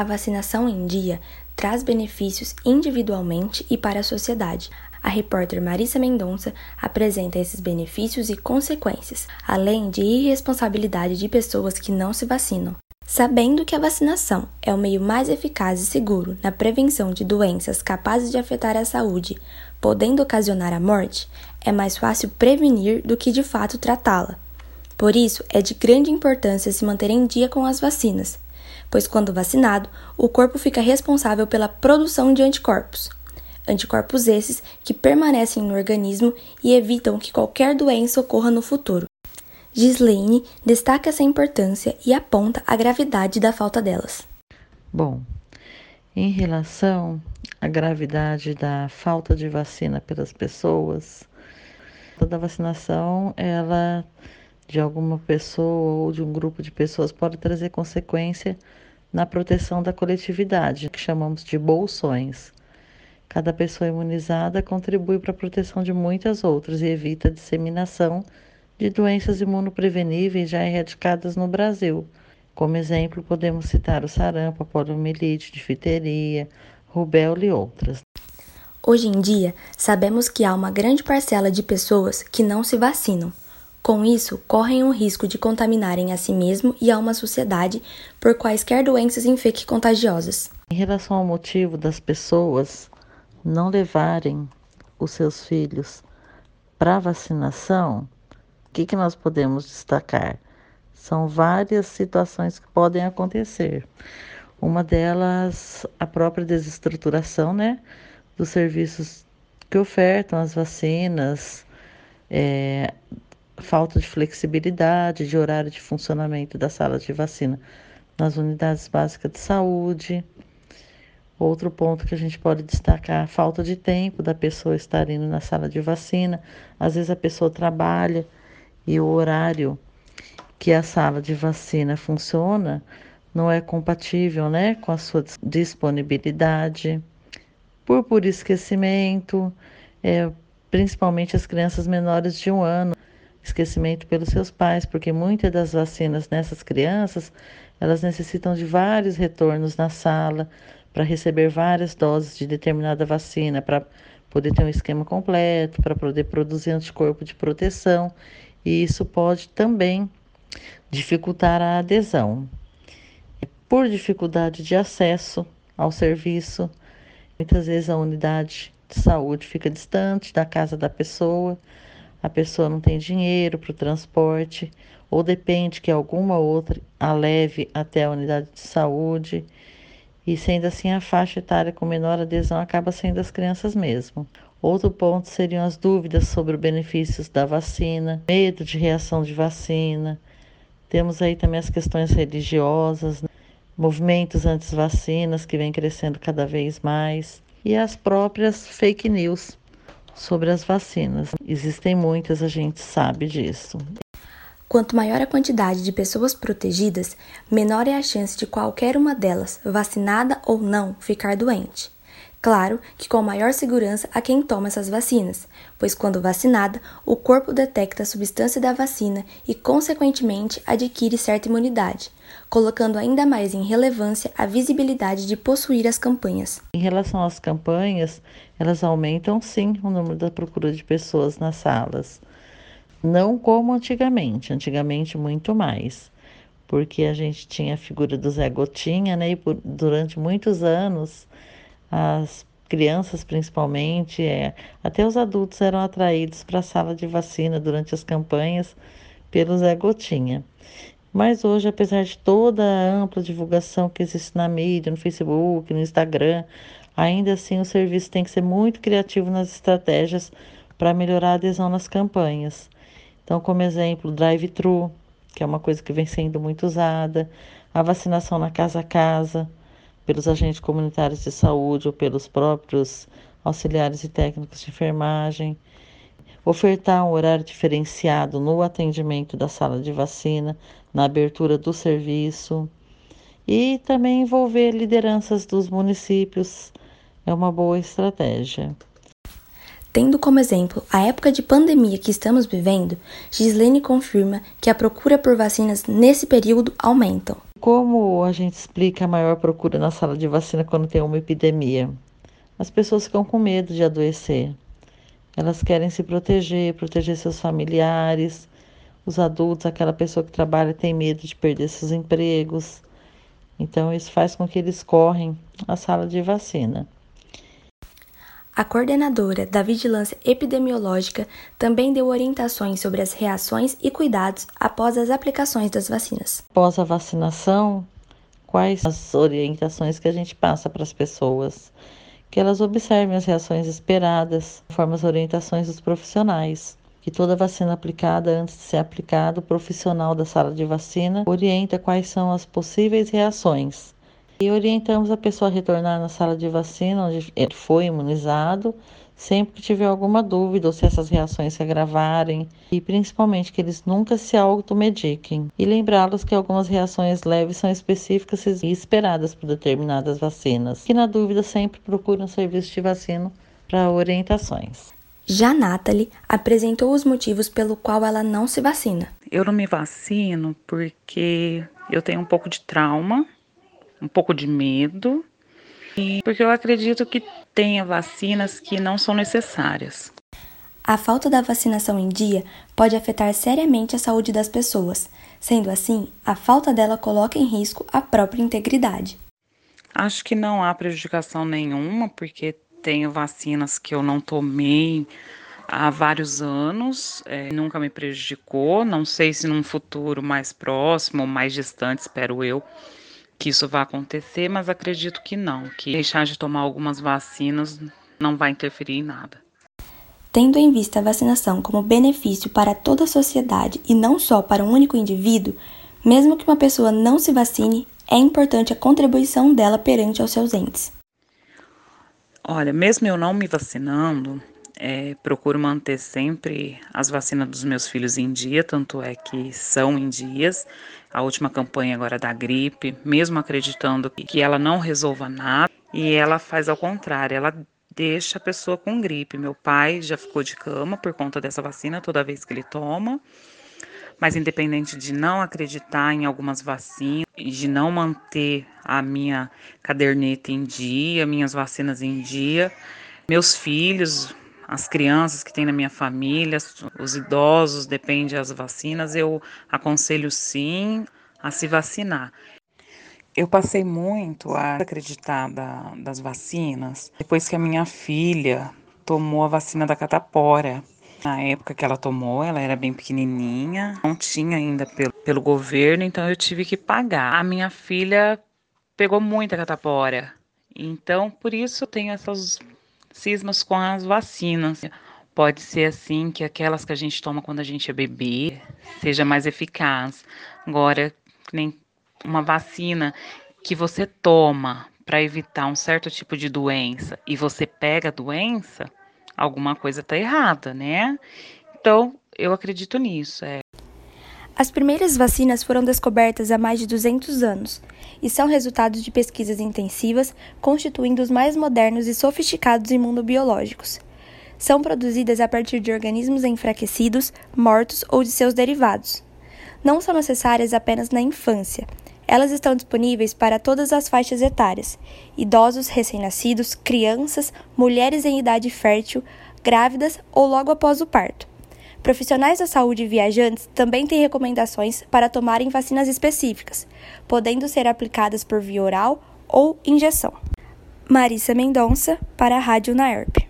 A vacinação em dia traz benefícios individualmente e para a sociedade. A repórter Marissa Mendonça apresenta esses benefícios e consequências, além de irresponsabilidade de pessoas que não se vacinam. Sabendo que a vacinação é o meio mais eficaz e seguro na prevenção de doenças capazes de afetar a saúde, podendo ocasionar a morte, é mais fácil prevenir do que de fato tratá-la. Por isso, é de grande importância se manter em dia com as vacinas, pois quando vacinado, o corpo fica responsável pela produção de anticorpos. Anticorpos esses que permanecem no organismo e evitam que qualquer doença ocorra no futuro. Gislaine destaca essa importância e aponta a gravidade da falta delas. Bom, em relação à gravidade da falta de vacina pelas pessoas, toda vacinação, ela de alguma pessoa ou de um grupo de pessoas pode trazer consequência na proteção da coletividade, que chamamos de bolsões. Cada pessoa imunizada contribui para a proteção de muitas outras e evita a disseminação de doenças imunopreveníveis já erradicadas no Brasil. Como exemplo, podemos citar o sarampo, a poliomielite, difteria, rubéola e outras. Hoje em dia, sabemos que há uma grande parcela de pessoas que não se vacinam. Com isso, correm o risco de contaminarem a si mesmo e a uma sociedade por quaisquer doenças infecto-contagiosas. Em relação ao motivo das pessoas não levarem os seus filhos para vacinação, o que, que nós podemos destacar? São várias situações que podem acontecer. Uma delas, a própria desestruturação né, dos serviços que ofertam as vacinas, é, falta de flexibilidade de horário de funcionamento da sala de vacina nas unidades básicas de saúde. Outro ponto que a gente pode destacar, a falta de tempo da pessoa estar indo na sala de vacina. Às vezes a pessoa trabalha e o horário que a sala de vacina funciona não é compatível né, com a sua disponibilidade. Por por esquecimento, é, principalmente as crianças menores de um ano esquecimento pelos seus pais, porque muitas das vacinas nessas crianças, elas necessitam de vários retornos na sala para receber várias doses de determinada vacina, para poder ter um esquema completo, para poder produzir anticorpo de proteção, e isso pode também dificultar a adesão. Por dificuldade de acesso ao serviço, muitas vezes a unidade de saúde fica distante da casa da pessoa, a pessoa não tem dinheiro para o transporte, ou depende que alguma outra a leve até a unidade de saúde. E sendo assim, a faixa etária com menor adesão acaba sendo as crianças mesmo. Outro ponto seriam as dúvidas sobre os benefícios da vacina, medo de reação de vacina. Temos aí também as questões religiosas, né? movimentos anti-vacinas que vem crescendo cada vez mais e as próprias fake news sobre as vacinas. Existem muitas, a gente sabe disso. Quanto maior a quantidade de pessoas protegidas, menor é a chance de qualquer uma delas, vacinada ou não, ficar doente. Claro que com maior segurança a quem toma essas vacinas, pois quando vacinada, o corpo detecta a substância da vacina e, consequentemente, adquire certa imunidade, colocando ainda mais em relevância a visibilidade de possuir as campanhas. Em relação às campanhas, elas aumentam sim o número da procura de pessoas nas salas. Não como antigamente, antigamente muito mais, porque a gente tinha a figura do Zé Gotinha, né? E por, durante muitos anos as crianças principalmente, é, até os adultos eram atraídos para a sala de vacina durante as campanhas pelo Zé Gotinha. Mas hoje, apesar de toda a ampla divulgação que existe na mídia, no Facebook, no Instagram, ainda assim o serviço tem que ser muito criativo nas estratégias para melhorar a adesão nas campanhas. Então, como exemplo, drive-thru, que é uma coisa que vem sendo muito usada, a vacinação na casa a casa, pelos agentes comunitários de saúde ou pelos próprios auxiliares e técnicos de enfermagem, ofertar um horário diferenciado no atendimento da sala de vacina, na abertura do serviço e também envolver lideranças dos municípios é uma boa estratégia. Tendo como exemplo a época de pandemia que estamos vivendo, Gislene confirma que a procura por vacinas nesse período aumentam. Como a gente explica a maior procura na sala de vacina quando tem uma epidemia? As pessoas ficam com medo de adoecer. Elas querem se proteger, proteger seus familiares, os adultos, aquela pessoa que trabalha tem medo de perder seus empregos. Então, isso faz com que eles correm à sala de vacina. A coordenadora da Vigilância Epidemiológica também deu orientações sobre as reações e cuidados após as aplicações das vacinas. Após a vacinação, quais as orientações que a gente passa para as pessoas? Que elas observem as reações esperadas, conforme as orientações dos profissionais que toda vacina aplicada, antes de ser aplicada, o profissional da sala de vacina orienta quais são as possíveis reações. E orientamos a pessoa a retornar na sala de vacina, onde ele foi imunizado, sempre que tiver alguma dúvida ou se essas reações se agravarem, e principalmente que eles nunca se automediquem. E lembrá-los que algumas reações leves são específicas e esperadas por determinadas vacinas. Que na dúvida sempre procure um serviço de vacina para orientações. Já Nathalie apresentou os motivos pelo qual ela não se vacina. Eu não me vacino porque eu tenho um pouco de trauma, um pouco de medo porque eu acredito que tenha vacinas que não são necessárias. A falta da vacinação em dia pode afetar seriamente a saúde das pessoas. Sendo assim, a falta dela coloca em risco a própria integridade. Acho que não há prejudicação nenhuma, porque tenho vacinas que eu não tomei há vários anos, é, nunca me prejudicou. Não sei se num futuro mais próximo ou mais distante, espero eu, que isso vá acontecer, mas acredito que não, que deixar de tomar algumas vacinas não vai interferir em nada. Tendo em vista a vacinação como benefício para toda a sociedade e não só para um único indivíduo, mesmo que uma pessoa não se vacine, é importante a contribuição dela perante aos seus entes. Olha, mesmo eu não me vacinando, é, procuro manter sempre as vacinas dos meus filhos em dia, tanto é que são em dias. A última campanha agora da gripe, mesmo acreditando que ela não resolva nada, e ela faz ao contrário, ela deixa a pessoa com gripe. Meu pai já ficou de cama por conta dessa vacina toda vez que ele toma. Mas independente de não acreditar em algumas vacinas, de não manter a minha caderneta em dia, minhas vacinas em dia, meus filhos, as crianças que tem na minha família, os idosos, depende das vacinas, eu aconselho sim a se vacinar. Eu passei muito a acreditar da, das vacinas depois que a minha filha tomou a vacina da catapora. Na época que ela tomou, ela era bem pequenininha, não tinha ainda pelo, pelo governo, então eu tive que pagar. A minha filha pegou muita catapora, então por isso eu tenho essas cismas com as vacinas. Pode ser assim que aquelas que a gente toma quando a gente é bebê seja mais eficaz. Agora, nem uma vacina que você toma para evitar um certo tipo de doença e você pega a doença, alguma coisa está errada, né? Então, eu acredito nisso. É. As primeiras vacinas foram descobertas há mais de 200 anos e são resultados de pesquisas intensivas, constituindo os mais modernos e sofisticados imunobiológicos. São produzidas a partir de organismos enfraquecidos, mortos ou de seus derivados. Não são necessárias apenas na infância, elas estão disponíveis para todas as faixas etárias: idosos recém-nascidos, crianças, mulheres em idade fértil, grávidas ou logo após o parto. Profissionais da saúde e viajantes também têm recomendações para tomarem vacinas específicas, podendo ser aplicadas por via oral ou injeção. Marissa Mendonça, para a Rádio Naerp.